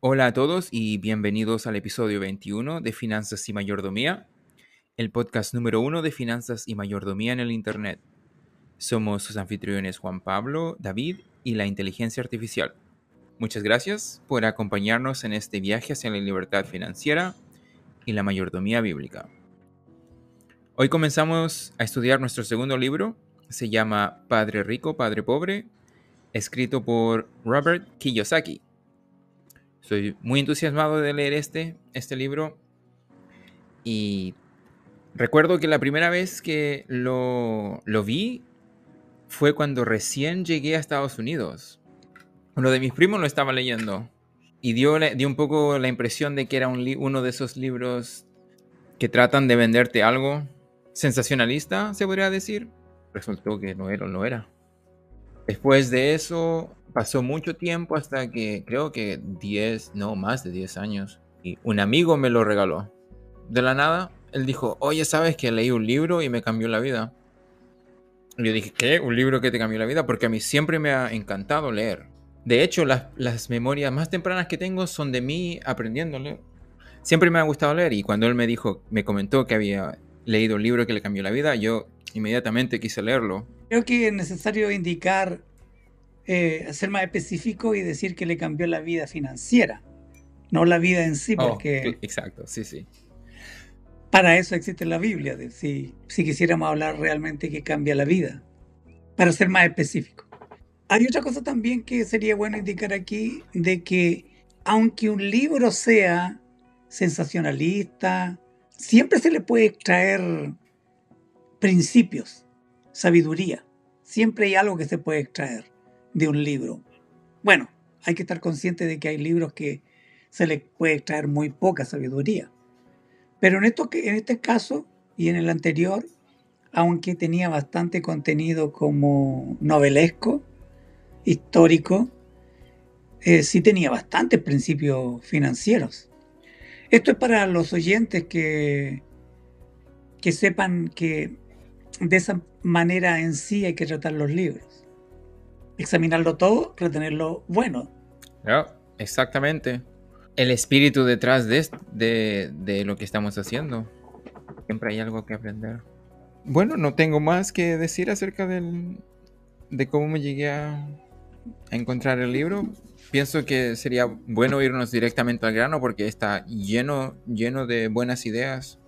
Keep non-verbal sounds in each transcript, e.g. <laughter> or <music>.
Hola a todos y bienvenidos al episodio 21 de Finanzas y Mayordomía, el podcast número uno de Finanzas y Mayordomía en el Internet. Somos sus anfitriones Juan Pablo, David y la inteligencia artificial. Muchas gracias por acompañarnos en este viaje hacia la libertad financiera y la mayordomía bíblica. Hoy comenzamos a estudiar nuestro segundo libro, se llama Padre Rico, Padre Pobre, escrito por Robert Kiyosaki. Estoy muy entusiasmado de leer este, este libro y recuerdo que la primera vez que lo, lo vi fue cuando recién llegué a Estados Unidos. Uno de mis primos lo estaba leyendo y dio, dio un poco la impresión de que era un uno de esos libros que tratan de venderte algo sensacionalista, se podría decir. Resultó que no era, no era. Después de eso pasó mucho tiempo hasta que creo que 10, no, más de 10 años. Y un amigo me lo regaló. De la nada, él dijo, oye, ¿sabes que leí un libro y me cambió la vida? Yo dije, ¿qué? ¿Un libro que te cambió la vida? Porque a mí siempre me ha encantado leer. De hecho, las, las memorias más tempranas que tengo son de mí aprendiendo a leer. Siempre me ha gustado leer y cuando él me dijo, me comentó que había leído un libro que le cambió la vida, yo inmediatamente quise leerlo. Creo que es necesario indicar eh, ser más específico y decir que le cambió la vida financiera, no la vida en sí, Oh, porque exacto, sí, sí. para eso existe la Biblia, de si, si quisiéramos hablar realmente que cambia la vida, para ser más específico. Hay otra cosa también que sería bueno indicar aquí, de que aunque un libro sea sensacionalista, siempre se le puede extraer principios, sabiduría. Siempre hay algo que se puede extraer de un libro. Bueno, hay que estar consciente de que hay libros que se le puede extraer muy poca sabiduría. Pero en, esto, en este caso y en el anterior, aunque tenía bastante contenido como novelesco, histórico, eh, sí tenía bastantes principios financieros. Esto es para los oyentes que, que sepan que de esa manera en sí hay que tratar los libros. Examinarlo todo, retener lo bueno. Ya, exactamente. El espíritu detrás de, de, de lo que estamos haciendo. Siempre hay algo que aprender. Bueno, no tengo más que decir acerca del, de cómo me llegué a, a encontrar el libro. Pienso que sería bueno irnos directamente al grano porque está lleno, lleno de buenas ideas.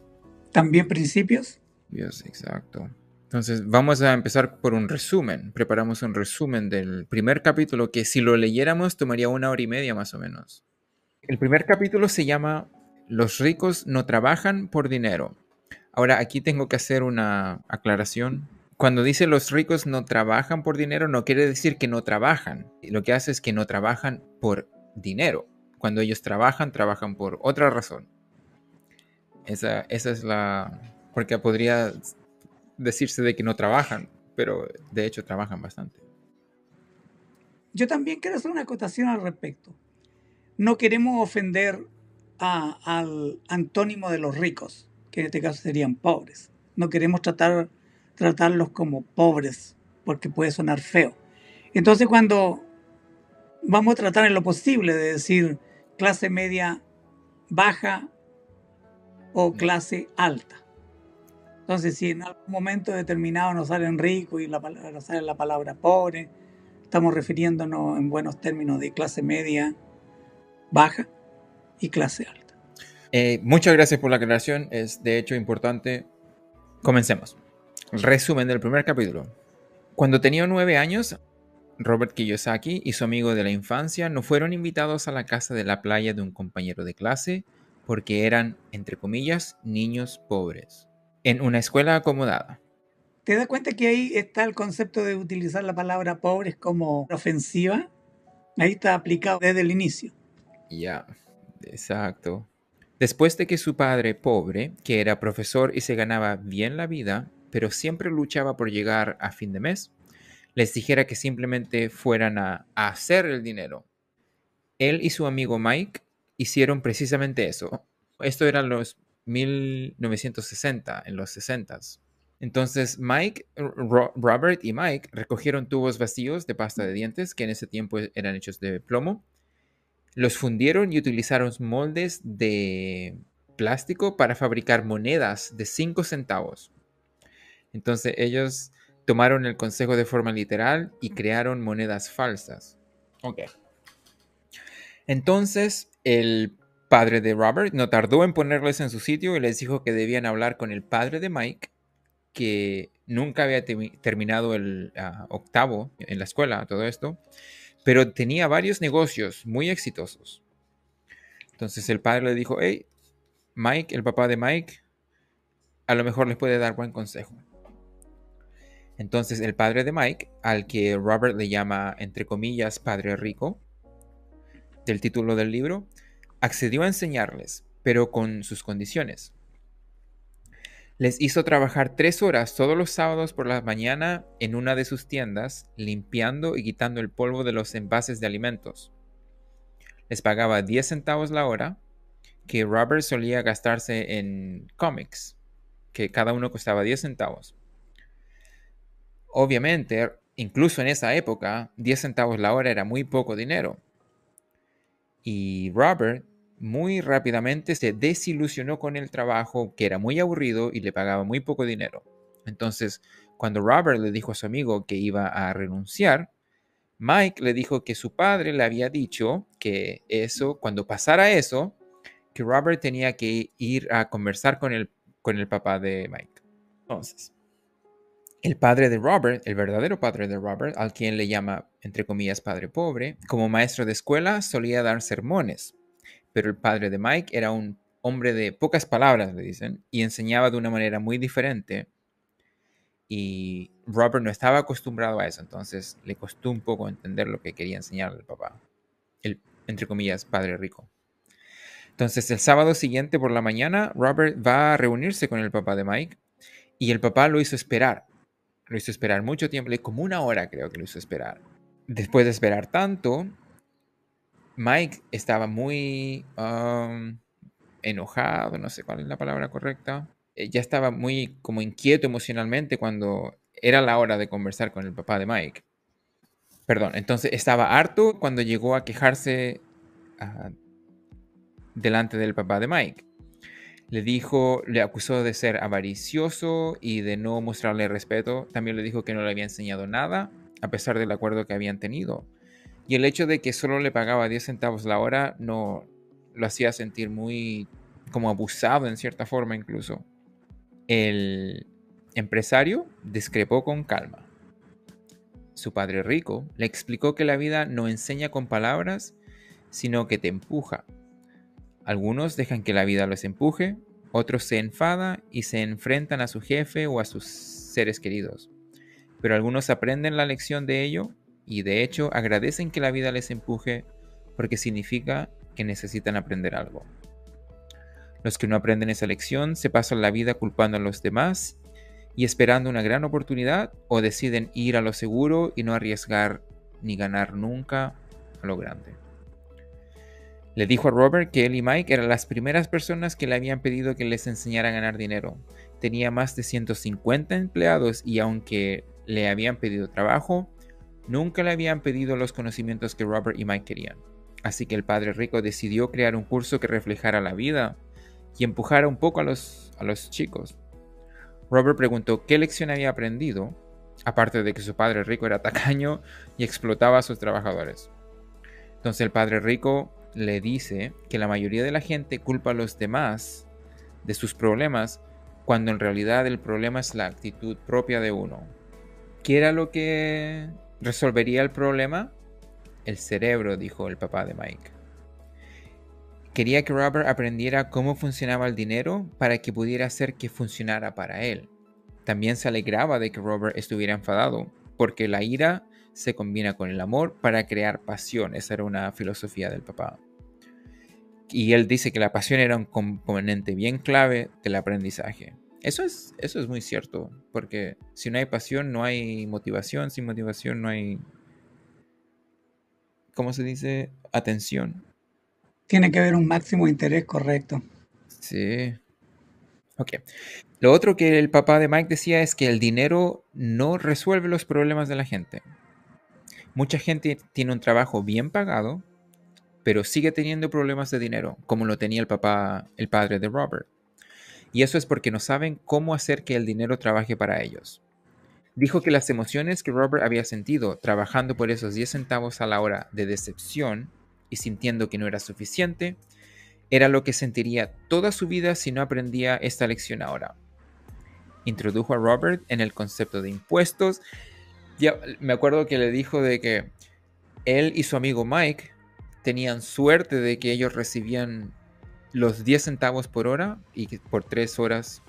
También principios. Dios, exacto. Entonces, vamos a empezar por un resumen. Preparamos un resumen del primer capítulo que si lo leyéramos tomaría una hora y media más o menos. El primer capítulo se llama Los ricos no trabajan por dinero. Ahora, aquí tengo que hacer una aclaración. Cuando dice los ricos no trabajan por dinero, no quiere decir que no trabajan. Lo que hace es que no trabajan por dinero. Cuando ellos trabajan, trabajan por otra razón. Esa, esa es la... Porque podría decirse de que no trabajan, pero de hecho trabajan bastante. Yo también quiero hacer una acotación al respecto. No queremos ofender a- al antónimo de los ricos, que en este caso serían pobres. No queremos tratar, tratarlos como pobres, porque puede sonar feo. Entonces cuando vamos a tratar en lo posible de decir clase media baja o clase alta. Entonces, si en algún momento determinado nos salen ricos y la, nos sale la palabra pobre, estamos refiriéndonos en buenos términos de clase media baja y clase alta. Eh, muchas gracias por la aclaración, es de hecho importante. Comencemos. Resumen del primer capítulo. Cuando tenía nueve años, Robert Kiyosaki y su amigo de la infancia no fueron invitados a la casa de la playa de un compañero de clase porque eran, entre comillas, niños pobres, en una escuela acomodada. ¿Te das cuenta que ahí está el concepto de utilizar la palabra pobres como ofensiva? Ahí está aplicado desde el inicio. Ya, exacto. Después de que su padre, pobre, que era profesor y se ganaba bien la vida, pero siempre luchaba por llegar a fin de mes, les dijera que simplemente fueran a, a hacer el dinero. Él y su amigo Mike hicieron precisamente eso. Esto eran los 1960, en los 60s. Entonces Mike, Ro- Robert y Mike recogieron tubos vacíos de pasta de dientes que en ese tiempo eran hechos de plomo los fundieron y utilizaron moldes de plástico para fabricar monedas de 5 centavos. Entonces ellos tomaron el consejo de forma literal y crearon monedas falsas. Ok. Entonces el padre de Robert no tardó en ponerles en su sitio y les dijo que debían hablar con el padre de Mike, que nunca había terminado el ah, octavo en la escuela, todo esto, pero tenía varios negocios muy exitosos. Entonces el padre le dijo, hey, Mike, el papá de Mike, a lo mejor les puede dar buen consejo. Entonces el padre de Mike, al que Robert le llama, entre comillas, padre rico, del título del libro, accedió a enseñarles, pero con sus condiciones. Les hizo trabajar tres horas todos los sábados por la mañana en una de sus tiendas, limpiando y quitando el polvo de los envases de alimentos. Les pagaba 10 centavos la hora, que Robert solía gastarse en cómics, que cada uno costaba 10 centavos. Obviamente, incluso en esa época, 10 centavos la hora era muy poco dinero. Y Robert muy rápidamente se desilusionó con el trabajo, que era muy aburrido y le pagaba muy poco dinero. Entonces, cuando Robert le dijo a su amigo que iba a renunciar, Mike le dijo que su padre le había dicho que eso, cuando pasara eso, que Robert tenía que ir a conversar con el, con el papá de Mike. Entonces, el padre de Robert, el verdadero padre de Robert, al quien le llama, entre comillas, padre pobre, como maestro de escuela solía dar sermones pero el padre de Mike era un hombre de pocas palabras, le dicen, y enseñaba de una manera muy diferente. Y Robert no estaba acostumbrado a eso, entonces le costó un poco entender lo que quería enseñarle el papá, el, entre comillas, padre rico. Entonces el sábado siguiente por la mañana, Robert va a reunirse con el papá de Mike y el papá lo hizo esperar. Lo hizo esperar mucho tiempo, como una hora creo que lo hizo esperar. Después de esperar tanto, Mike estaba muy enojado, no sé cuál es la palabra correcta. Eh, ya estaba muy como inquieto emocionalmente cuando era la hora de conversar con el papá de Mike. Perdón, entonces estaba harto cuando llegó a quejarse ah, delante del papá de Mike. Le dijo, le acusó de ser avaricioso y de no mostrarle respeto. También le dijo que no le había enseñado nada, a pesar del acuerdo que habían tenido. Y el hecho de que solo le pagaba 10 centavos la hora no lo hacía sentir muy como abusado en cierta forma incluso. El empresario discrepó con calma. Su padre rico le explicó que la vida no enseña con palabras, sino que te empuja. Algunos dejan que la vida los empuje, otros se enfada y se enfrentan a su jefe o a sus seres queridos. Pero algunos aprenden la lección de ello y de hecho agradecen que la vida les empuje porque significa que necesitan aprender algo. Los que no aprenden esa lección se pasan la vida culpando a los demás y esperando una gran oportunidad o deciden ir a lo seguro y no arriesgar ni ganar nunca a lo grande. Le dijo a Robert que él y Mike eran las primeras personas que le habían pedido que les enseñara a ganar dinero. Tenía más de 150 empleados y aunque le habían pedido trabajo, Nunca le habían pedido los conocimientos que Robert y Mike querían, así que el padre rico decidió crear un curso que reflejara la vida y empujara un poco a los, a los chicos. Robert preguntó qué lección había aprendido, aparte de que su padre rico era tacaño y explotaba a sus trabajadores. Entonces el padre rico le dice que la mayoría de la gente culpa a los demás de sus problemas cuando en realidad el problema es la actitud propia de uno. ¿Qué era lo que ¿Resolvería el problema? El cerebro, dijo el papá de Mike. Quería que Robert aprendiera cómo funcionaba el dinero para que pudiera hacer que funcionara para él. También se alegraba de que Robert estuviera enfadado, porque la ira se combina con el amor para crear pasión. Esa era una filosofía del papá. Y él dice que la pasión era un componente bien clave del aprendizaje. Eso es, eso es muy cierto, porque si no hay pasión, no hay motivación, sin motivación no hay, ¿cómo se dice? Atención. Tiene que haber un máximo interés correcto. Sí. Ok. Lo otro que el papá de Mike decía es que el dinero no resuelve los problemas de la gente. Mucha gente tiene un trabajo bien pagado pero sigue teniendo problemas de dinero, como lo tenía el papá, el padre de Robert. Y eso es porque no saben cómo hacer que el dinero trabaje para ellos. Dijo que las emociones que Robert había sentido trabajando por esos 10 centavos a la hora de decepción y sintiendo que no era suficiente, era lo que sentiría toda su vida si no aprendía esta lección ahora. Introdujo a Robert en el concepto de impuestos. Ya, me acuerdo que le dijo de que él y su amigo Mike tenían suerte de que ellos recibían los 10 centavos por hora y por 3 horas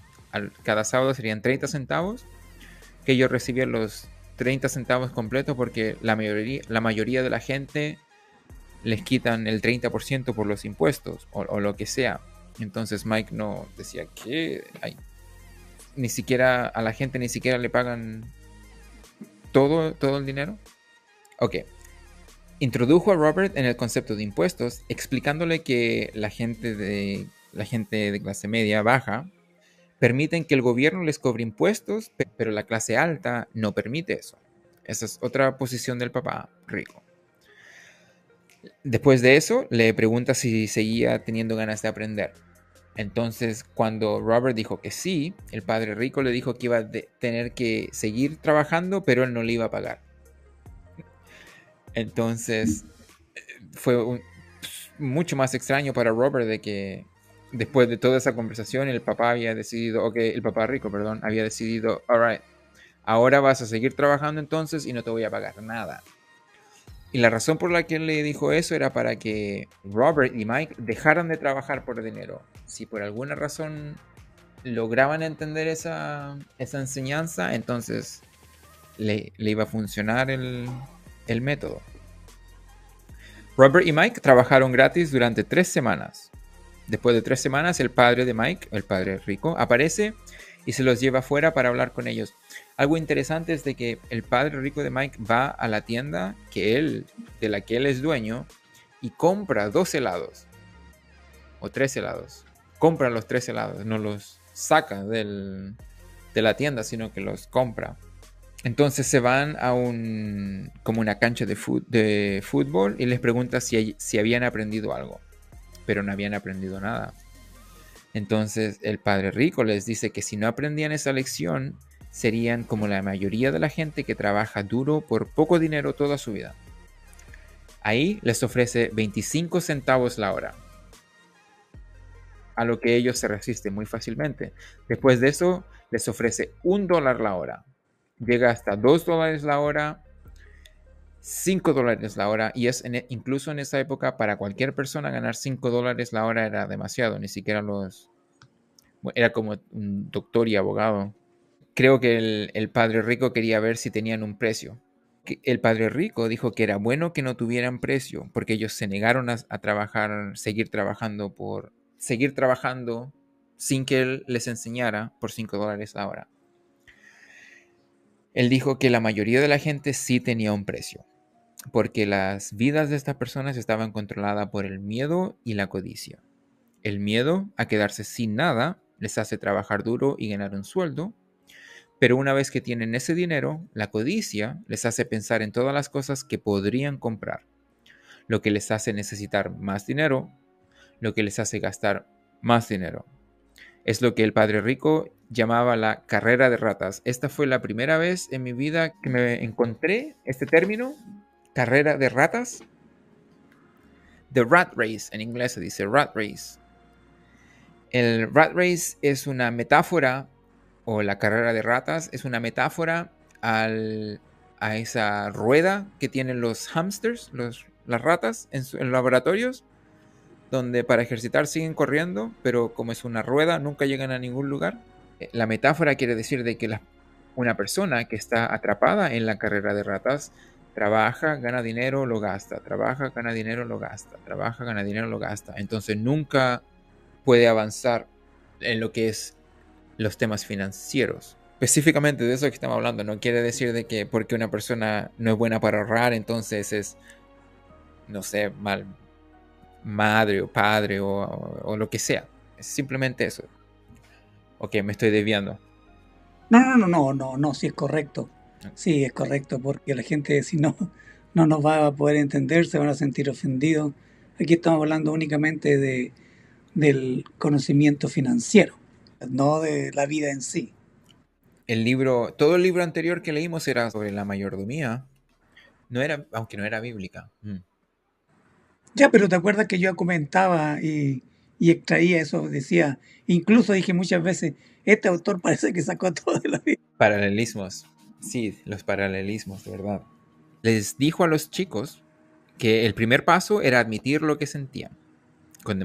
cada sábado serían 30 centavos, que ellos recibían los 30 centavos completos porque la mayoría, la mayoría de la gente les quitan el 30% por los impuestos o, lo que sea. Entonces Mike no decía que ni siquiera a la gente ni siquiera le pagan todo, todo el dinero. Ok, Introdujo a Robert en el concepto de impuestos, explicándole que la gente de, la gente de clase media baja permiten que el gobierno les cobre impuestos, pero la clase alta no permite eso. Esa es otra posición del papá rico. Después de eso, le pregunta si seguía teniendo ganas de aprender. Entonces, cuando Robert dijo que sí, el padre rico le dijo que iba a tener que seguir trabajando, pero él no le iba a pagar. Entonces, fue mucho más extraño para Robert de que después de toda esa conversación el papá había decidido, ok, el papá rico, perdón, había decidido, alright, ahora vas a seguir trabajando entonces y no te voy a pagar nada. Y la razón por la que él le dijo eso era para que Robert y Mike dejaran de trabajar por dinero. Si por alguna razón lograban entender esa, esa enseñanza, entonces le, le iba a funcionar el, el método. Robert y Mike trabajaron gratis durante tres semanas. Después de tres semanas, el padre de Mike, el padre rico, aparece y se los lleva afuera para hablar con ellos. Algo interesante es de que el padre rico de Mike va a la tienda que él, de la que él es dueño y compra dos helados o tres helados. Compra los tres helados, no los saca de la tienda, sino que los compra. Entonces se van a un como una cancha de, fútbol y les pregunta si, si habían aprendido algo, pero no habían aprendido nada. Entonces el padre rico les dice que si no aprendían esa lección, serían como la mayoría de la gente que trabaja duro por poco dinero toda su vida. Ahí les ofrece 25 centavos la hora, a lo que ellos se resisten muy fácilmente. Después de eso, les ofrece un dólar la hora, llega hasta 2 dólares la hora, 5 dólares la hora, y es e, incluso en esa época para cualquier persona ganar 5 dólares la hora era demasiado, ni siquiera los... Era como un doctor y abogado. Creo que el, padre rico quería ver si tenían un precio. El padre rico dijo que era bueno que no tuvieran precio, porque ellos se negaron a, trabajar, seguir trabajando por... seguir trabajando sin que él les enseñara por 5 dólares la hora. Él dijo que la mayoría de la gente sí tenía un precio, porque las vidas de estas personas estaban controladas por el miedo y la codicia. El miedo a quedarse sin nada les hace trabajar duro y ganar un sueldo, pero una vez que tienen ese dinero, la codicia les hace pensar en todas las cosas que podrían comprar, lo que les hace necesitar más dinero, lo que les hace gastar más dinero. Es lo que el padre rico llamaba la carrera de ratas. Esta fue la primera vez en mi vida que me encontré este término, carrera de ratas. The Rat Race, en inglés se dice Rat Race. El Rat Race es una metáfora, o la carrera de ratas, es una metáfora a esa rueda que tienen los hamsters, las ratas en, en laboratorios, donde para ejercitar siguen corriendo, pero como es una rueda, nunca llegan a ningún lugar. Eh, la metáfora quiere decir de que una persona que está atrapada en la carrera de ratas trabaja, gana dinero, lo gasta, trabaja, gana dinero, lo gasta, trabaja, gana dinero, lo gasta. Entonces nunca puede avanzar en lo que es los temas financieros. Específicamente de eso que estamos hablando, no quiere decir de que porque una persona no es buena para ahorrar, entonces es, no sé, mal madre o padre o, o lo que sea. Es simplemente eso. Ok, me estoy desviando. No, no, no, no, no, no, sí es correcto. Sí, es correcto, porque la gente si no, no nos va a poder entender, se van a sentir ofendidos. Aquí estamos hablando únicamente de, del conocimiento financiero, no de la vida en sí. El libro, todo el libro anterior que leímos era sobre la mayordomía. No era, aunque no era bíblica. Mm. Ya, pero te acuerdas que yo comentaba y, y extraía eso, decía, incluso dije muchas veces, este autor <laughs> parece que sacó todo de la vida. Paralelismos. Sí, los paralelismos, de verdad. Les dijo a los chicos que el primer paso era admitir lo que sentían. Con,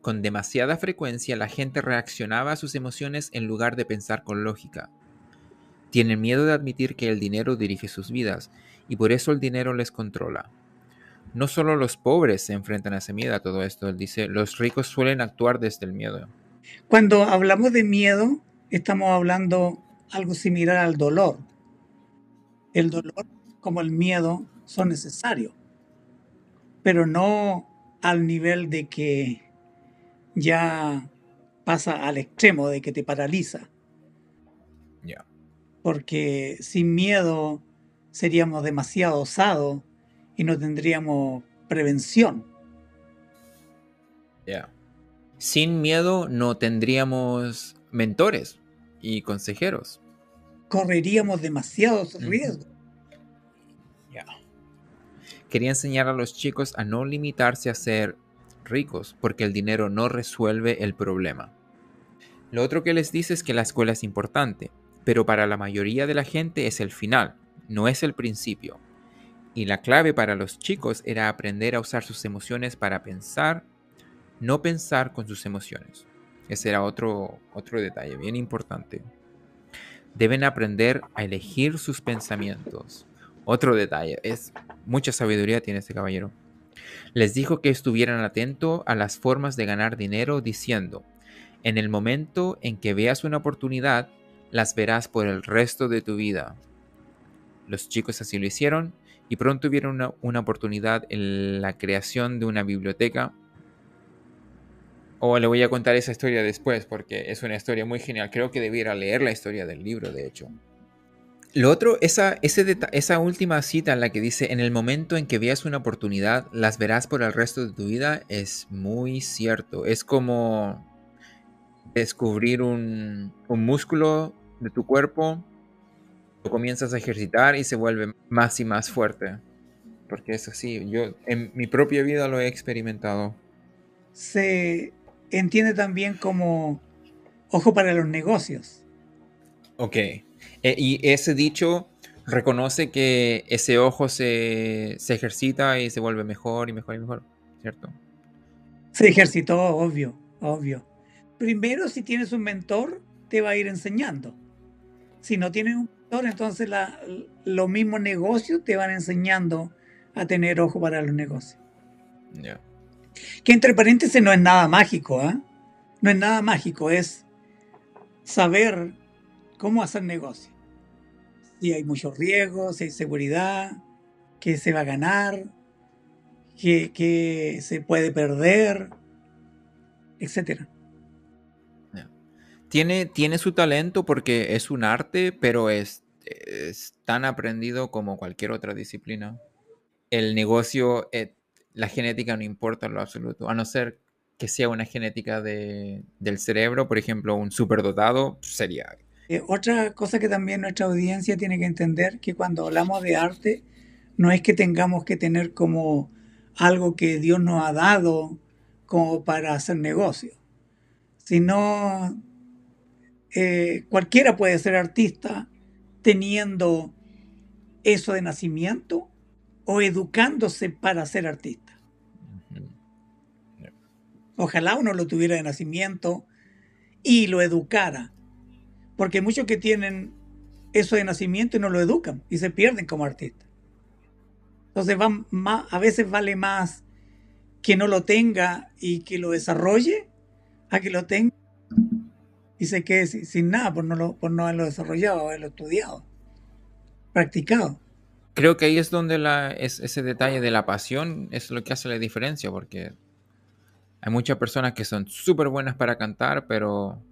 con demasiada frecuencia la gente reaccionaba a sus emociones en lugar de pensar con lógica. Tienen miedo de admitir que el dinero dirige sus vidas y por eso el dinero les controla. No solo los pobres se enfrentan a ese miedo, a todo esto, él dice, los ricos suelen actuar desde el miedo. Cuando hablamos de miedo, estamos hablando algo similar al dolor. El dolor como el miedo son necesarios, pero no al nivel de que ya pasa al extremo de que te paraliza. Ya. Porque sin miedo seríamos demasiado osados y no tendríamos prevención. Ya. Sin miedo no tendríamos mentores y consejeros. Correríamos demasiados riesgos. Ya. Quería enseñar a los chicos a no limitarse a ser ricos, porque el dinero no resuelve el problema. Lo otro que les dice es que la escuela es importante, pero para la mayoría de la gente es el final, no es el principio. Y la clave para los chicos era aprender a usar sus emociones para pensar, no pensar con sus emociones. Ese era otro, otro detalle bien importante. Deben aprender a elegir sus pensamientos. Otro detalle, es mucha sabiduría tiene este caballero. Les dijo que estuvieran atentos a las formas de ganar dinero diciendo, en el momento en que veas una oportunidad, las verás por el resto de tu vida. Los chicos así lo hicieron y pronto vieron una, una oportunidad en la creación de una biblioteca o le voy a contar esa historia después porque es una historia muy genial. Creo que debiera leer la historia del libro, de hecho. Lo otro, esa, esa última cita en la que dice, en el momento en que veas una oportunidad, las verás por el resto de tu vida, es muy cierto. Es como descubrir un, un músculo de tu cuerpo, lo comienzas a ejercitar y se vuelve más y más fuerte. Porque es así, yo en mi propia vida lo he experimentado. Se entiende también como ojo para los negocios. Ok. E, y ese dicho reconoce que ese ojo se, se, ejercita y se vuelve mejor y mejor y mejor, ¿cierto? Se ejercitó, obvio, obvio. Primero, si tienes un mentor, te va a ir enseñando. Si no tienes un entonces la, los mismos negocios te van enseñando a tener ojo para los negocios. Que entre paréntesis no es nada mágico, ¿eh? No es nada mágico, es saber cómo hacer negocio. Si hay muchos riesgos, si hay seguridad, qué se va a ganar, qué, se puede perder, etcétera. Tiene, tiene su talento porque es un arte, pero es, es tan aprendido como cualquier otra disciplina. El negocio eh, la genética no importa lo absoluto, a no ser que sea una genética de, del cerebro, por ejemplo, un superdotado, sería. Eh, otra cosa que también nuestra audiencia tiene que entender, que cuando hablamos de arte, no es que tengamos que tener como algo que Dios nos ha dado como para hacer negocio, sino eh, cualquiera puede ser artista teniendo eso de nacimiento o educándose para ser artista. Ojalá uno lo tuviera de nacimiento y lo educara, porque hay muchos que tienen eso de nacimiento y no lo educan y se pierden como artistas. Entonces a veces vale más que no lo tenga y que lo desarrolle a que lo tenga y se quede sin, nada por no, lo, por no haberlo desarrollado, haberlo estudiado, practicado. Creo que ahí es donde la, es, ese detalle de la pasión es lo que hace la diferencia, porque hay muchas personas que son súper buenas para cantar, pero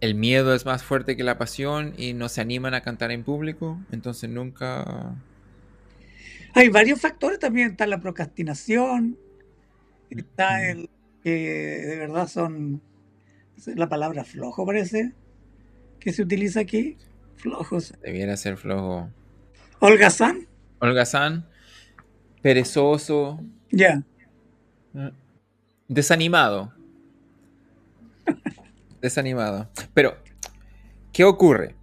el miedo es más fuerte que la pasión y no se animan a cantar en público, entonces nunca... Hay varios factores también, está la procrastinación, está el que de verdad son, la palabra flojo parece, que se utiliza aquí, flojos. Debiera ser flojo. Holgazán. Holgazán, perezoso. Ya. Desanimado. <laughs> Desanimado. Pero, ¿qué ocurre?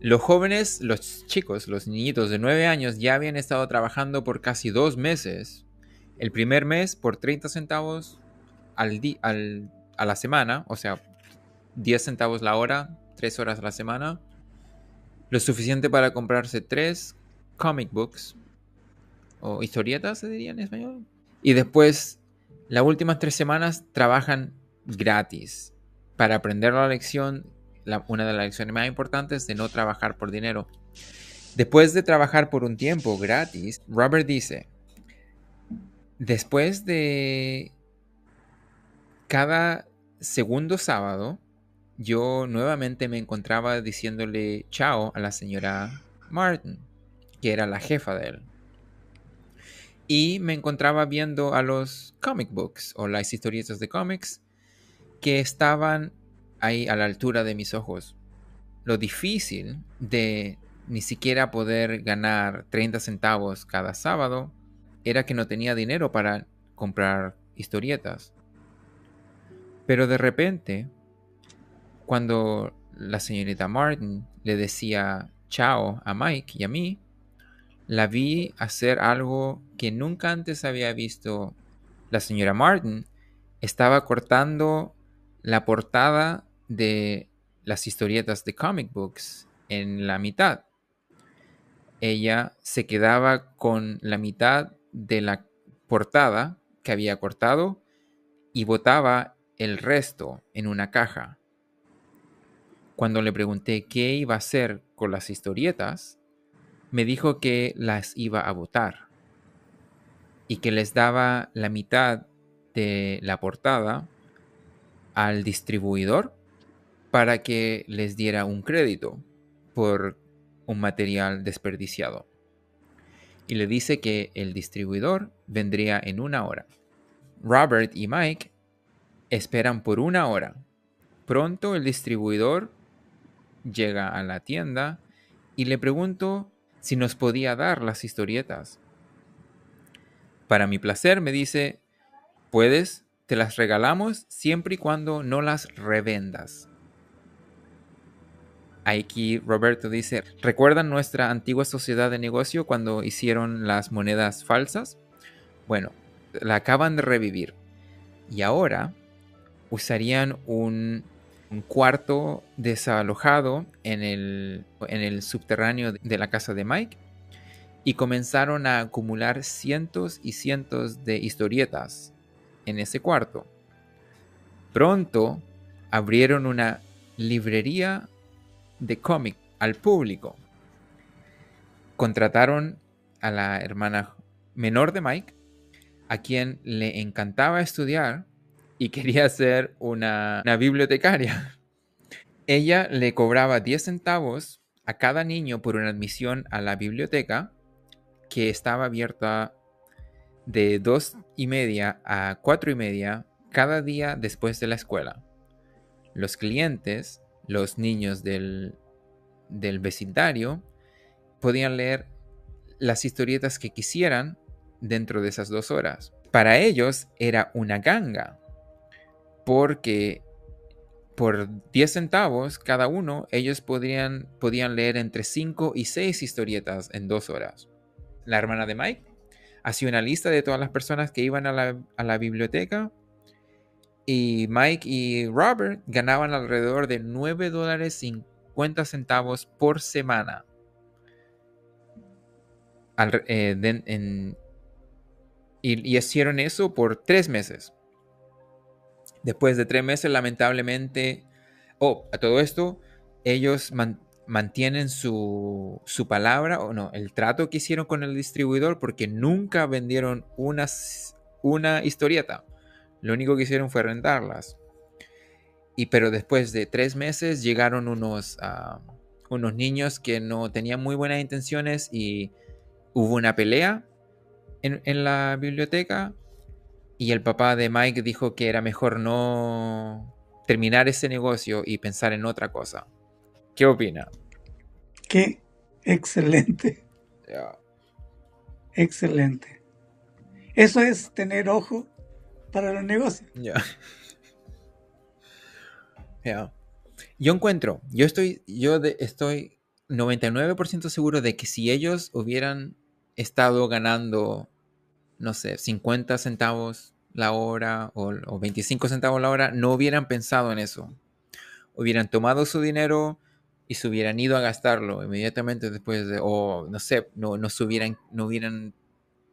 Los jóvenes, los chicos, los niñitos de 9 años ya habían estado trabajando por casi dos meses. El primer mes por 30 centavos al, al a la semana, o sea, 10 centavos la hora, 3 horas a la semana. Lo suficiente para comprarse 3 comic books o historietas, se diría en español. Y después, las últimas 3 semanas trabajan gratis para aprender la lección una de las lecciones más importantes de no trabajar por dinero. Después de trabajar por un tiempo gratis, Robert dice, después de cada segundo sábado, yo nuevamente me encontraba diciéndole chao a la señora Martin, que era la jefa de él. Y me encontraba viendo a los comic books o las historietas de cómics que estaban ahí a la altura de mis ojos. Lo difícil de ni siquiera poder ganar 30 centavos cada sábado era que no tenía dinero para comprar historietas. Pero de repente, cuando la señorita Martin le decía chao a Mike y a mí, la vi hacer algo que nunca antes había visto. La señora Martin estaba cortando la portada de las historietas de comic books en la mitad. Ella se quedaba con la mitad de la portada que había cortado y botaba el resto en una caja. Cuando le pregunté qué iba a hacer con las historietas, me dijo que las iba a botar y que les daba la mitad de la portada al distribuidor para que les diera un crédito por un material desperdiciado. Y le dice que el distribuidor vendría en una hora. Robert y Mike esperan por una hora. Pronto el distribuidor llega a la tienda y le pregunto si nos podía dar las historietas. Para mi placer me dice, puedes, te las regalamos siempre y cuando no las revendas. Aquí Roberto dice, ¿recuerdan nuestra antigua sociedad de negocio cuando hicieron las monedas falsas? Bueno, la acaban de revivir. Y ahora usarían un, cuarto desalojado en el, en el subterráneo de la casa de Mike y comenzaron a acumular cientos y cientos de historietas en ese cuarto. Pronto abrieron una librería de cómic al público. Contrataron a la hermana menor de Mike, a quien le encantaba estudiar y quería ser una, bibliotecaria. Ella le cobraba 10 centavos a cada niño por una admisión a la biblioteca que estaba abierta de 2 y media a 4 y media cada día después de la escuela. Los clientes los niños del, vecindario podían leer las historietas que quisieran dentro de esas dos horas. Para ellos era una ganga, porque por 10 centavos cada uno, ellos podían, podían leer entre 5 y 6 historietas en dos horas. La hermana de Mike hacía una lista de todas las personas que iban a la, biblioteca y Mike y Robert ganaban alrededor de 9 dólares 50 centavos por semana. Eh, y, hicieron eso por tres meses. Después de tres meses, lamentablemente, oh, a todo esto, ellos mantienen su, su, palabra, o no, el trato que hicieron con el distribuidor, porque nunca vendieron una, una historieta. Lo único que hicieron fue rentarlas. Y pero después de tres meses llegaron unos, ah, unos niños que no tenían muy buenas intenciones y hubo una pelea en, en la biblioteca y el papá de Mike dijo que era mejor no terminar ese negocio y pensar en otra cosa. ¿Qué opina? Qué excelente. Excelente. Eso es tener ojo para los negocios. Ya. Ya. Yo encuentro, yo estoy, yo de- estoy 99% seguro de que si ellos hubieran estado ganando, no sé, 50 centavos la hora o, o 25 centavos la hora, no hubieran pensado en eso. Hubieran tomado su dinero y se hubieran ido a gastarlo inmediatamente después de, o no sé, no, no se hubieran, no hubieran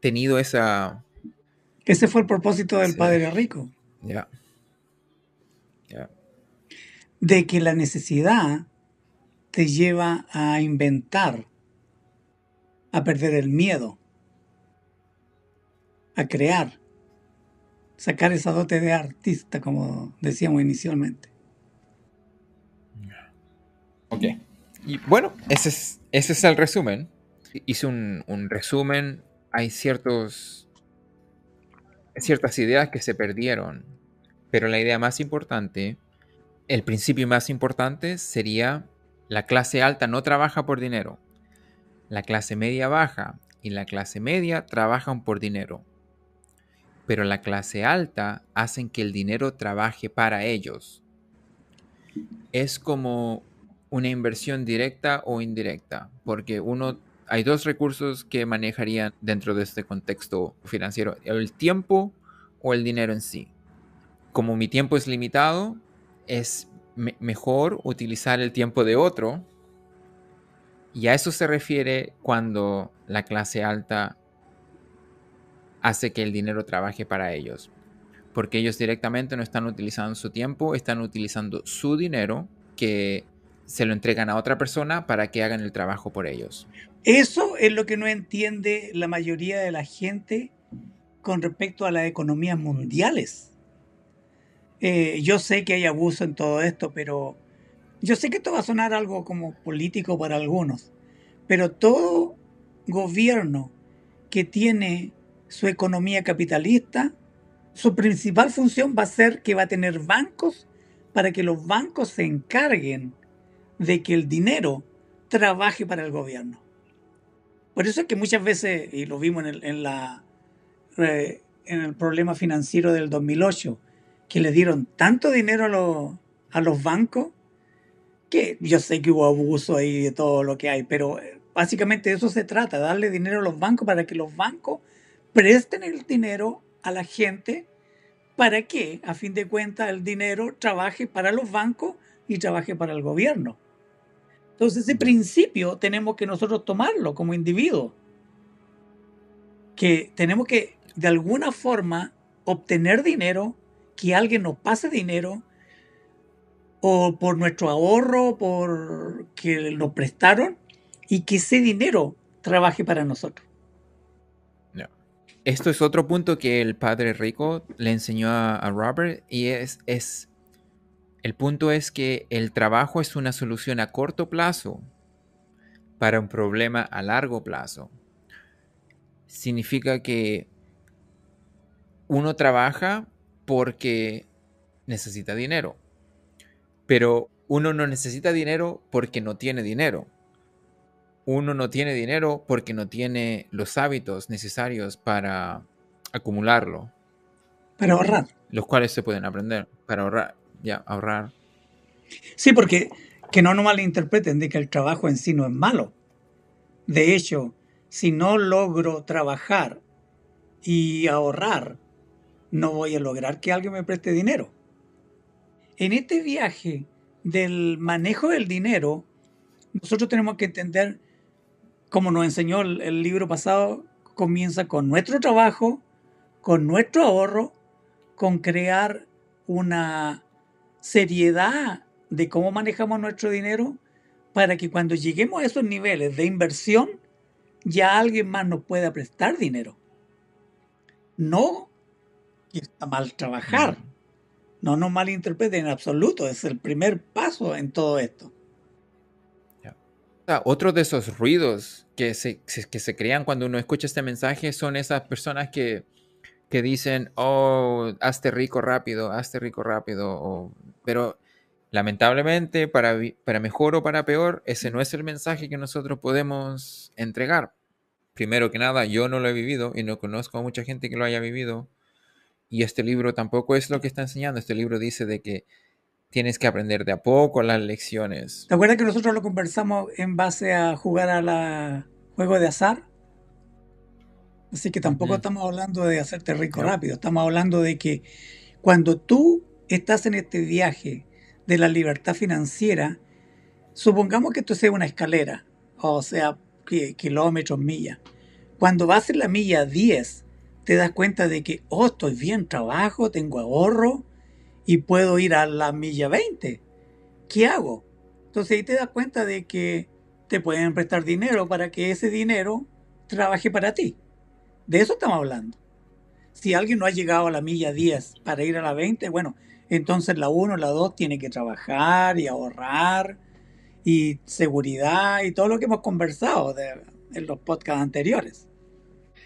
tenido esa, Ese fue el propósito del Sí. Padre Rico, ya, ya, de que la necesidad te lleva a inventar, a perder el miedo, a crear, sacar esa dote de artista, como decíamos inicialmente. Ok. Y bueno, ese es, ese es el resumen. Hice un, un resumen. Hay ciertos, ciertas ideas que se perdieron. Pero la idea más importante, el principio más importante sería la clase alta no trabaja por dinero. La clase media baja y la clase media trabajan por dinero. Pero la clase alta hacen que el dinero trabaje para ellos. Es como una inversión directa o indirecta, porque uno hay dos recursos que manejarían dentro de este contexto financiero, el tiempo o el dinero en sí. Como mi tiempo es limitado, es me- mejor utilizar el tiempo de otro y a eso se refiere cuando la clase alta hace que el dinero trabaje para ellos. Porque ellos directamente no están utilizando su tiempo, están utilizando su dinero que se lo entregan a otra persona para que hagan el trabajo por ellos. Eso es lo que no entiende la mayoría de la gente con respecto a las economías mundiales. Eh, yo sé que hay abuso en todo esto, pero yo sé que esto va a sonar algo como político para algunos, pero todo gobierno que tiene su economía capitalista, su principal función va a ser que va a tener bancos para que los bancos se encarguen de que el dinero trabaje para el gobierno. Por eso es que muchas veces, y lo vimos en el, en la, eh, en el problema financiero del 2008, que le dieron tanto dinero a, los- a los bancos, que yo sé que hubo abuso ahí de todo lo que hay, pero eh, básicamente eso se trata, darle dinero a los bancos para que los bancos presten el dinero a la gente para que, a fin de cuentas, el dinero trabaje para los bancos y trabaje para el gobierno. Entonces ese principio tenemos que nosotros tomarlo como individuos, que tenemos que de alguna forma obtener dinero, que alguien nos pase dinero, o por nuestro ahorro, por que nos prestaron, y que ese dinero trabaje para nosotros. Esto es otro punto que el padre rico le enseñó a, Robert y es, es, el punto es que el trabajo es una solución a corto plazo para un problema a largo plazo. Significa que uno trabaja porque necesita dinero, pero uno no necesita dinero porque no tiene dinero. Uno no tiene dinero porque no tiene los hábitos necesarios para acumularlo, Para ahorrar. los cuales se pueden aprender para ahorrar, ya, ahorrar. Sí, porque que no nos malinterpreten de que el trabajo en sí no es malo. De hecho, si no logro trabajar y ahorrar, no voy a lograr que alguien me preste dinero. En este viaje del manejo del dinero, nosotros tenemos que entender, como nos enseñó el, el libro pasado, comienza con nuestro trabajo, con nuestro ahorro, con crear una seriedad de cómo manejamos nuestro dinero para que cuando lleguemos a esos niveles de inversión, ya alguien más nos pueda prestar dinero. No que está mal trabajar. No nos malinterpreten en absoluto. Es el primer paso en todo esto. Otro de esos ruidos que se, que se crean cuando uno escucha este mensaje son esas personas que, que dicen, oh, hazte rico rápido, hazte rico rápido. pero lamentablemente, para, para mejor o para peor, ese no es el mensaje que nosotros podemos entregar. Primero que nada, yo no lo he vivido y no conozco a mucha gente que lo haya vivido. Y este libro tampoco es lo que está enseñando. Este libro dice de que tienes que aprender de a poco las lecciones. ¿Te acuerdas que nosotros lo conversamos en base a jugar a la juego de azar? Así que tampoco estamos hablando de hacerte rico rápido, estamos hablando de que cuando tú estás en este viaje de la libertad financiera, supongamos que esto sea una escalera, o sea, kilómetros, millas. Cuando vas en la milla 10, te das cuenta de que, oh, estoy bien, trabajo, tengo ahorro, y puedo ir a la milla 20. ¿Qué hago? Entonces ahí te das cuenta de que te pueden prestar dinero para que ese dinero trabaje para ti. De eso estamos hablando. Si alguien no ha llegado a la milla 10 para ir a la 20, bueno, entonces la 1, la 2 tiene que trabajar y ahorrar y seguridad y todo lo que hemos conversado en los podcasts anteriores.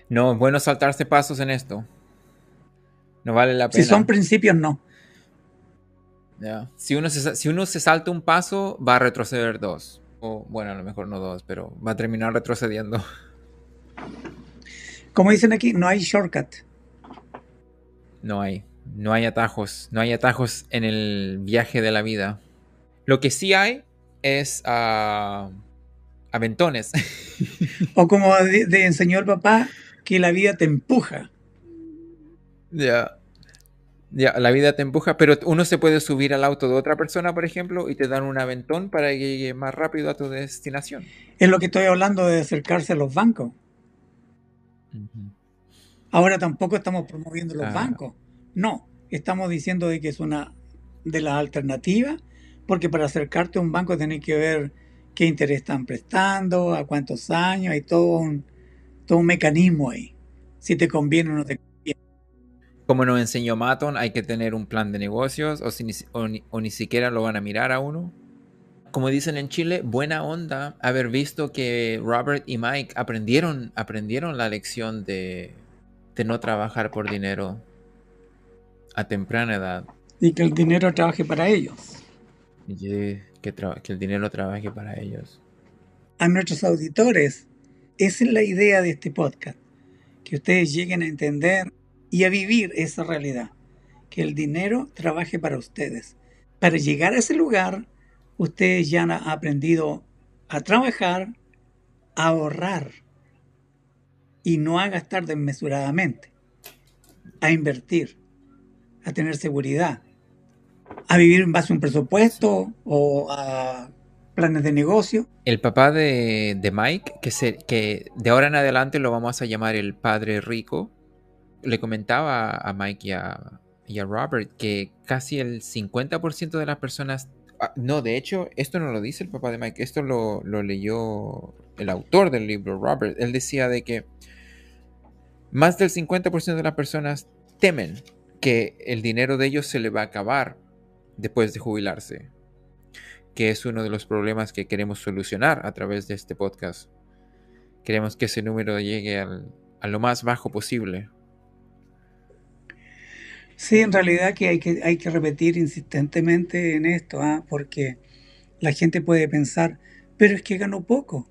No, es bueno saltarse pasos en esto. No vale la pena. Si son principios, no. Si, uno se, si uno se salta un paso, va a retroceder dos. O bueno, a lo mejor no dos, pero va a terminar retrocediendo. Como dicen aquí, no hay shortcut. No hay. No hay atajos. No hay atajos en el viaje de la vida. Lo que sí hay es uh, aventones. <laughs> o como de, enseñó el papá, que la vida te empuja. Ya. Ya, la vida te empuja, pero uno se puede subir al auto de otra persona, por ejemplo, y te dan un aventón para que llegue más rápido a tu destinación. Es lo que estoy hablando de acercarse a los bancos. Ahora tampoco estamos promoviendo los bancos. No, estamos diciendo de que es una de las alternativas, porque para acercarte a un banco tenés que ver qué interés están prestando, a cuántos años, hay todo un, todo un mecanismo ahí. Si te conviene o no te conviene como nos enseñó Maton, hay que tener un plan de negocios o, ni, siquiera lo van a mirar a uno. Como dicen en Chile, buena onda haber visto que Robert y Mike aprendieron, aprendieron la lección de, no trabajar por dinero a temprana edad. Y que el dinero trabaje para ellos. Y que, que el dinero trabaje para ellos. A nuestros auditores, esa es la idea de este podcast. Que ustedes lleguen a entender y a vivir esa realidad. Que el dinero trabaje para ustedes. Para llegar a ese lugar, ustedes ya han aprendido a trabajar, a ahorrar y no a gastar desmesuradamente, a invertir, a tener seguridad, a vivir en base a un presupuesto o a planes de negocio. El papá de, Mike, que, se, que de ahora en adelante lo vamos a llamar el padre rico, le comentaba a Mike y a, Robert que casi el 50% de las personas... Ah, no, de hecho, esto no lo dice el papá de Mike, esto lo, leyó el autor del libro, Robert. Él decía de que más del 50% de las personas temen que el dinero de ellos se le va a acabar después de jubilarse, que es uno de los problemas que queremos solucionar a través de este podcast. Queremos que ese número llegue a lo más bajo posible. Sí, en realidad que hay que, hay que repetir insistentemente en esto, ¿ah? porque la gente puede pensar, pero es que gano poco,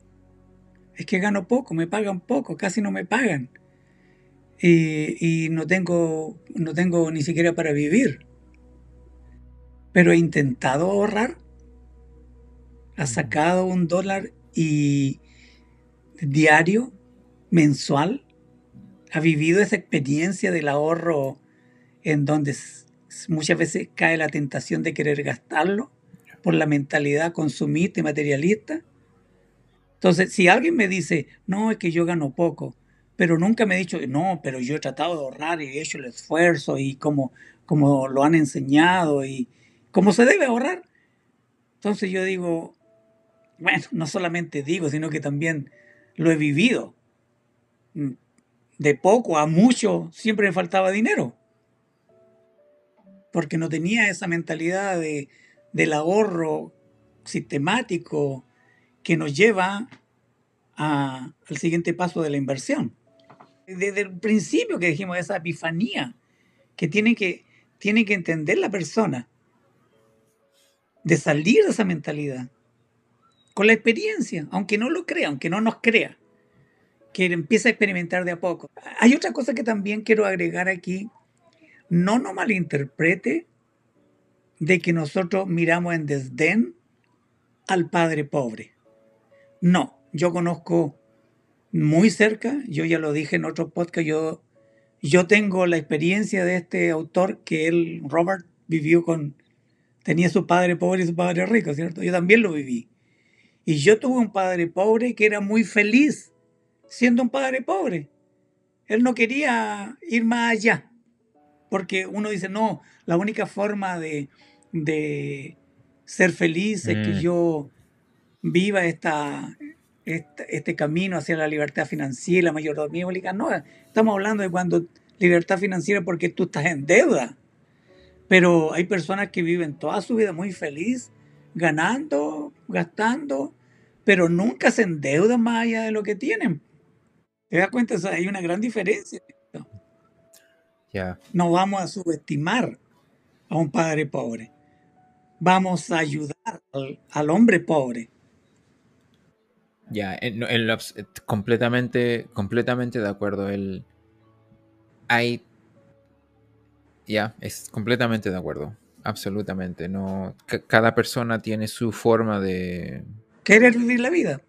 es que gano poco, me pagan poco, casi no me pagan. Y, no, tengo, no tengo ni siquiera para vivir. Pero he intentado ahorrar, ha sacado un dólar y diario, mensual, ha vivido esa experiencia del ahorro en donde muchas veces cae la tentación de querer gastarlo por la mentalidad consumista y materialista. Entonces, si alguien me dice, no, es que yo gano poco, pero nunca me ha dicho, no, pero yo he tratado de ahorrar y he hecho el esfuerzo y como, como lo han enseñado y cómo se debe ahorrar. Entonces yo digo, bueno, no solamente digo, sino que también lo he vivido. De poco a mucho siempre me faltaba dinero porque no tenía esa mentalidad de, del ahorro sistemático que nos lleva al siguiente paso de la inversión. Desde el principio que dijimos esa epifanía que tiene que, tiene que entender la persona de salir de esa mentalidad con la experiencia, aunque no lo crea, aunque no nos crea, que empieza a experimentar de a poco. Hay otra cosa que también quiero agregar aquí, no nos malinterprete de que nosotros miramos en desdén al padre pobre. No, yo conozco muy cerca, yo ya lo dije en otro podcast, yo, yo tengo la experiencia de este autor que él, Robert, vivió con, tenía su padre pobre y su padre rico, ¿cierto? Yo también lo viví. Y yo tuve un padre pobre que era muy feliz siendo un padre pobre. Él no quería ir más allá, porque uno dice, no, la única forma de, de ser feliz es que mm. yo viva esta, este, camino hacia la libertad financiera, la mayordomía pública. No, estamos hablando de cuando libertad financiera porque tú estás en deuda. Pero hay personas que viven toda su vida muy feliz, ganando, gastando, pero nunca se endeudan más allá de lo que tienen. ¿Te das cuenta? hay una gran diferencia. No vamos a subestimar a un padre pobre. Vamos a ayudar al hombre pobre ya, completamente, completamente de acuerdo. El, hay, ya, es completamente de acuerdo. Absolutamente. No, cada persona tiene su forma de querer vivir la vida.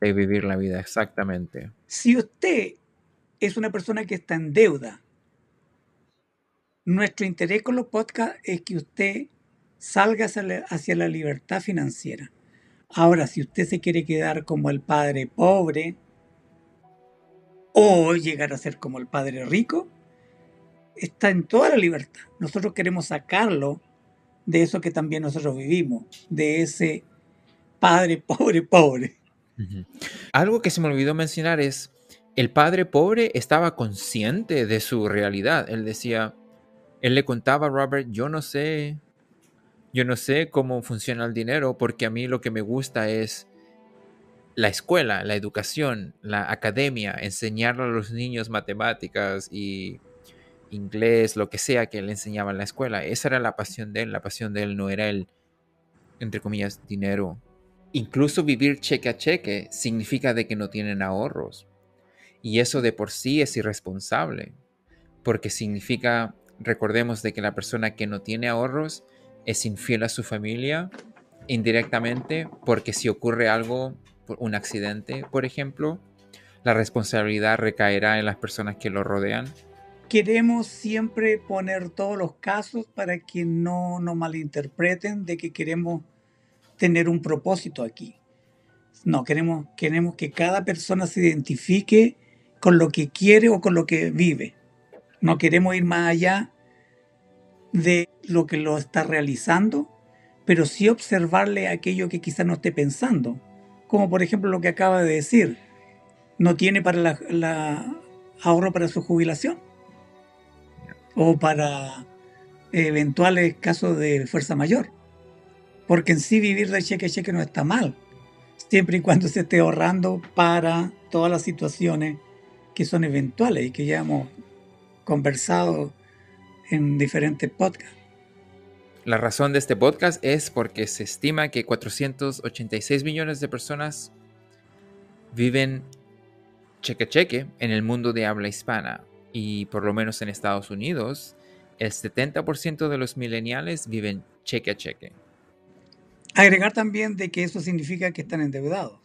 De vivir la vida, exactamente. Si usted es una persona que está en deuda, nuestro interés con los podcasts es que usted salga hacia la libertad financiera. Ahora, si usted se quiere quedar como el padre pobre o llegar a ser como el padre rico, está en toda la libertad. Nosotros queremos sacarlo de eso que también nosotros vivimos, de ese padre <laughs> pobre pobre. Algo que se me olvidó mencionar es, el padre pobre estaba consciente de su realidad. Él decía, él le contaba a Robert, yo no sé yo no sé cómo funciona el dinero porque a mí lo que me gusta es la escuela, la educación, la academia, enseñarle a los niños matemáticas y inglés, lo que sea que le enseñaba en la escuela. Esa era la pasión de él. La pasión de él no era el, entre comillas, dinero. Incluso vivir cheque a cheque significa de que no tienen ahorros. Y eso de por sí es irresponsable. Porque significa, recordemos de que la persona que no tiene ahorros es infiel a su familia indirectamente porque si ocurre algo, un accidente, por ejemplo, la responsabilidad recaerá en las personas que lo rodean. Queremos siempre poner todos los casos para que no nos malinterpreten de que queremos tener un propósito aquí. No, queremos, queremos que cada persona se identifique con lo que quiere o con lo que vive. No queremos ir más allá de lo que lo está realizando, pero sí observarle aquello que quizás no esté pensando, como por ejemplo lo que acaba de decir, no tiene para la, ahorro para su jubilación o para eventuales casos de fuerza mayor, porque en sí vivir de cheque a cheque no está mal, siempre y cuando se esté ahorrando para todas las situaciones que son eventuales y que ya hemos conversado en diferentes podcasts. La razón de este podcast es porque se estima que 486 millones de personas viven cheque a cheque en el mundo de habla hispana y por lo menos en Estados Unidos el 70% de los millennials viven cheque a cheque. Agregar también de que eso significa que están endeudados.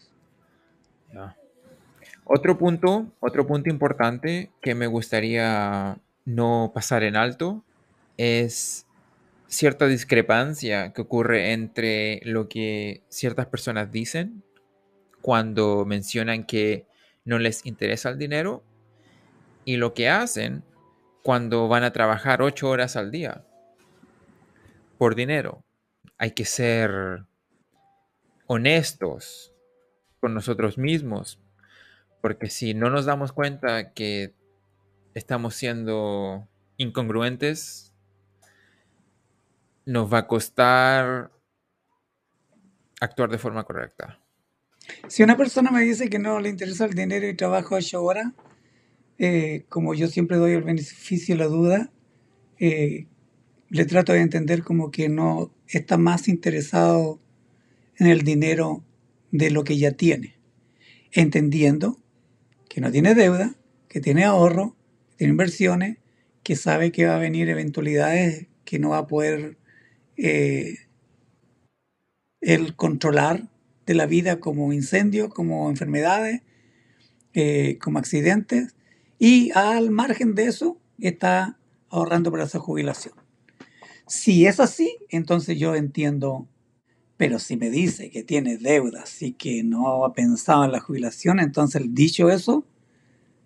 Otro punto, otro punto importante que me gustaría no pasar en alto es cierta discrepancia que ocurre entre lo que ciertas personas dicen cuando mencionan que no les interesa el dinero y lo que hacen cuando van a trabajar ocho horas al día por dinero. Hay que ser honestos con nosotros mismos, porque si no nos damos cuenta que estamos siendo incongruentes, nos va a costar actuar de forma correcta. Si una persona me dice que no le interesa el dinero y trabajo ocho horas, eh, como yo siempre doy el beneficio de la duda, eh, le trato de entender como que no está más interesado en el dinero de lo que ya tiene, entendiendo que no tiene deuda, que tiene ahorro, que tiene inversiones, que sabe que va a venir eventualidades que no va a poder eh, el controlar de la vida como incendios, como enfermedades, eh, como accidentes, y al margen de eso está ahorrando para esa jubilación. Si es así, entonces yo entiendo, pero si me dice que tiene deudas y que no ha pensado en la jubilación, entonces dicho eso,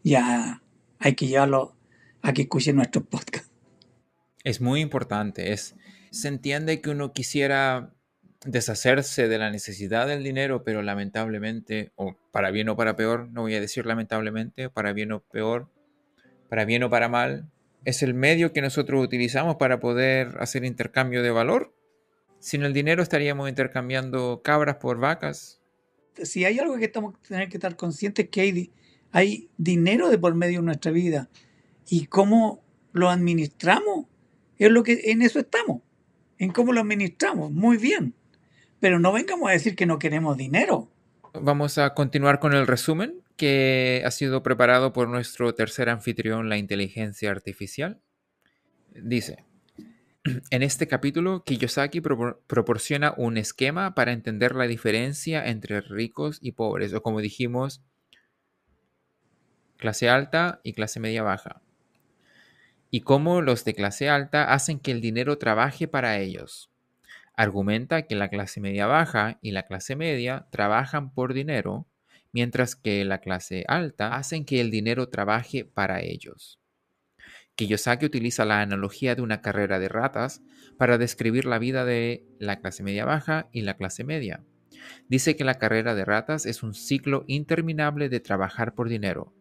ya hay que llevarlo a que escuche nuestro podcast. Es muy importante, es, se entiende que uno quisiera deshacerse de la necesidad del dinero, pero lamentablemente, o para bien o para peor, no voy a decir lamentablemente, para bien o peor, para bien o para mal, es el medio que nosotros utilizamos para poder hacer intercambio de valor. Sin el dinero estaríamos intercambiando cabras por vacas. Si hay algo que estamos tener que estar conscientes que hay, hay dinero de por medio de nuestra vida y cómo lo administramos es lo que en eso estamos, en cómo lo administramos, muy bien. Pero no vengamos a decir que no queremos dinero. Vamos a continuar con el resumen que ha sido preparado por nuestro tercer anfitrión, la inteligencia artificial. Dice, <clears throat> en este capítulo, Kiyosaki proporciona un esquema para entender la diferencia entre ricos y pobres, o como dijimos, clase alta y clase media baja, y cómo los de clase alta hacen que el dinero trabaje para ellos. Argumenta que la clase media baja y la clase media trabajan por dinero, mientras que la clase alta hacen que el dinero trabaje para ellos. Kiyosaki utiliza la analogía de una carrera de ratas para describir la vida de la clase media baja y la clase media. Dice que la carrera de ratas es un ciclo interminable de trabajar por dinero,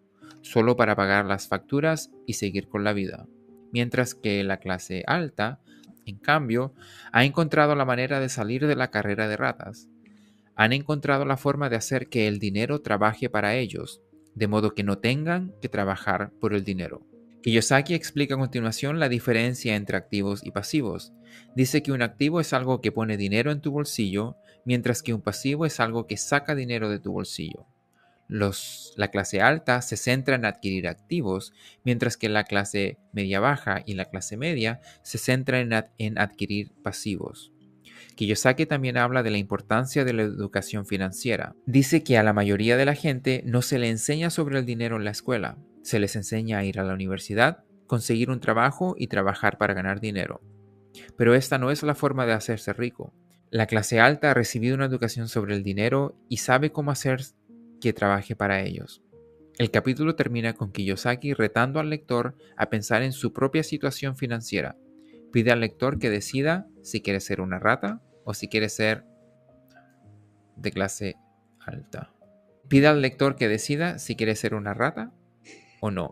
solo para pagar las facturas y seguir con la vida, mientras que la clase alta en cambio, ha encontrado la manera de salir de la carrera de ratas. Han encontrado la forma de hacer que el dinero trabaje para ellos, de modo que no tengan que trabajar por el dinero. Kiyosaki explica a continuación la diferencia entre activos y pasivos. Dice que un activo es algo que pone dinero en tu bolsillo, mientras que un pasivo es algo que saca dinero de tu bolsillo la clase alta se centra en adquirir activos, mientras que la clase media baja y la clase media se centra en, en adquirir pasivos. Kiyosaki también habla de la importancia de la educación financiera. Dice que a la mayoría de la gente no se le enseña sobre el dinero en la escuela, se les enseña a ir a la universidad, conseguir un trabajo y trabajar para ganar dinero. Pero esta no es la forma de hacerse rico. La clase alta ha recibido una educación sobre el dinero y sabe cómo hacer que trabaje para ellos. El capítulo termina con Kiyosaki retando al lector a pensar en su propia situación financiera. Pide al lector que decida si quiere ser una rata o si quiere ser de clase alta. Pide al lector que decida si quiere ser una rata o no.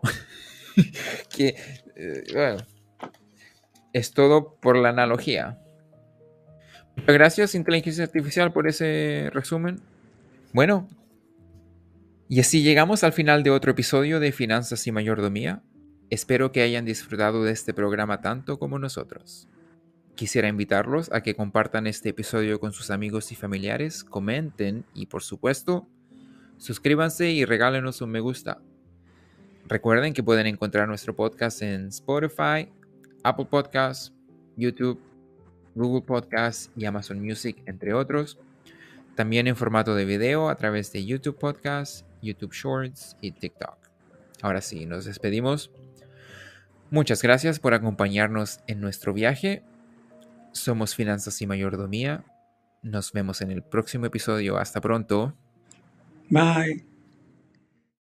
<laughs> que, eh, es todo por la analogía. gracias, inteligencia artificial, por ese resumen. Bueno, y así llegamos al final de otro episodio de Finanzas y Mayordomía. Espero que hayan disfrutado de este programa tanto como nosotros. Quisiera invitarlos a que compartan este episodio con sus amigos y familiares, comenten y por supuesto, suscríbanse y regálenos un me gusta. Recuerden que pueden encontrar nuestro podcast en Spotify, Apple Podcasts, YouTube, Google Podcasts y Amazon Music, entre otros. También en formato de video a través de YouTube Podcasts YouTube Shorts y TikTok. Ahora sí, nos despedimos. Muchas gracias por acompañarnos en nuestro viaje. Somos Finanzas y Mayordomía. Nos vemos en el próximo episodio. Hasta pronto. Bye.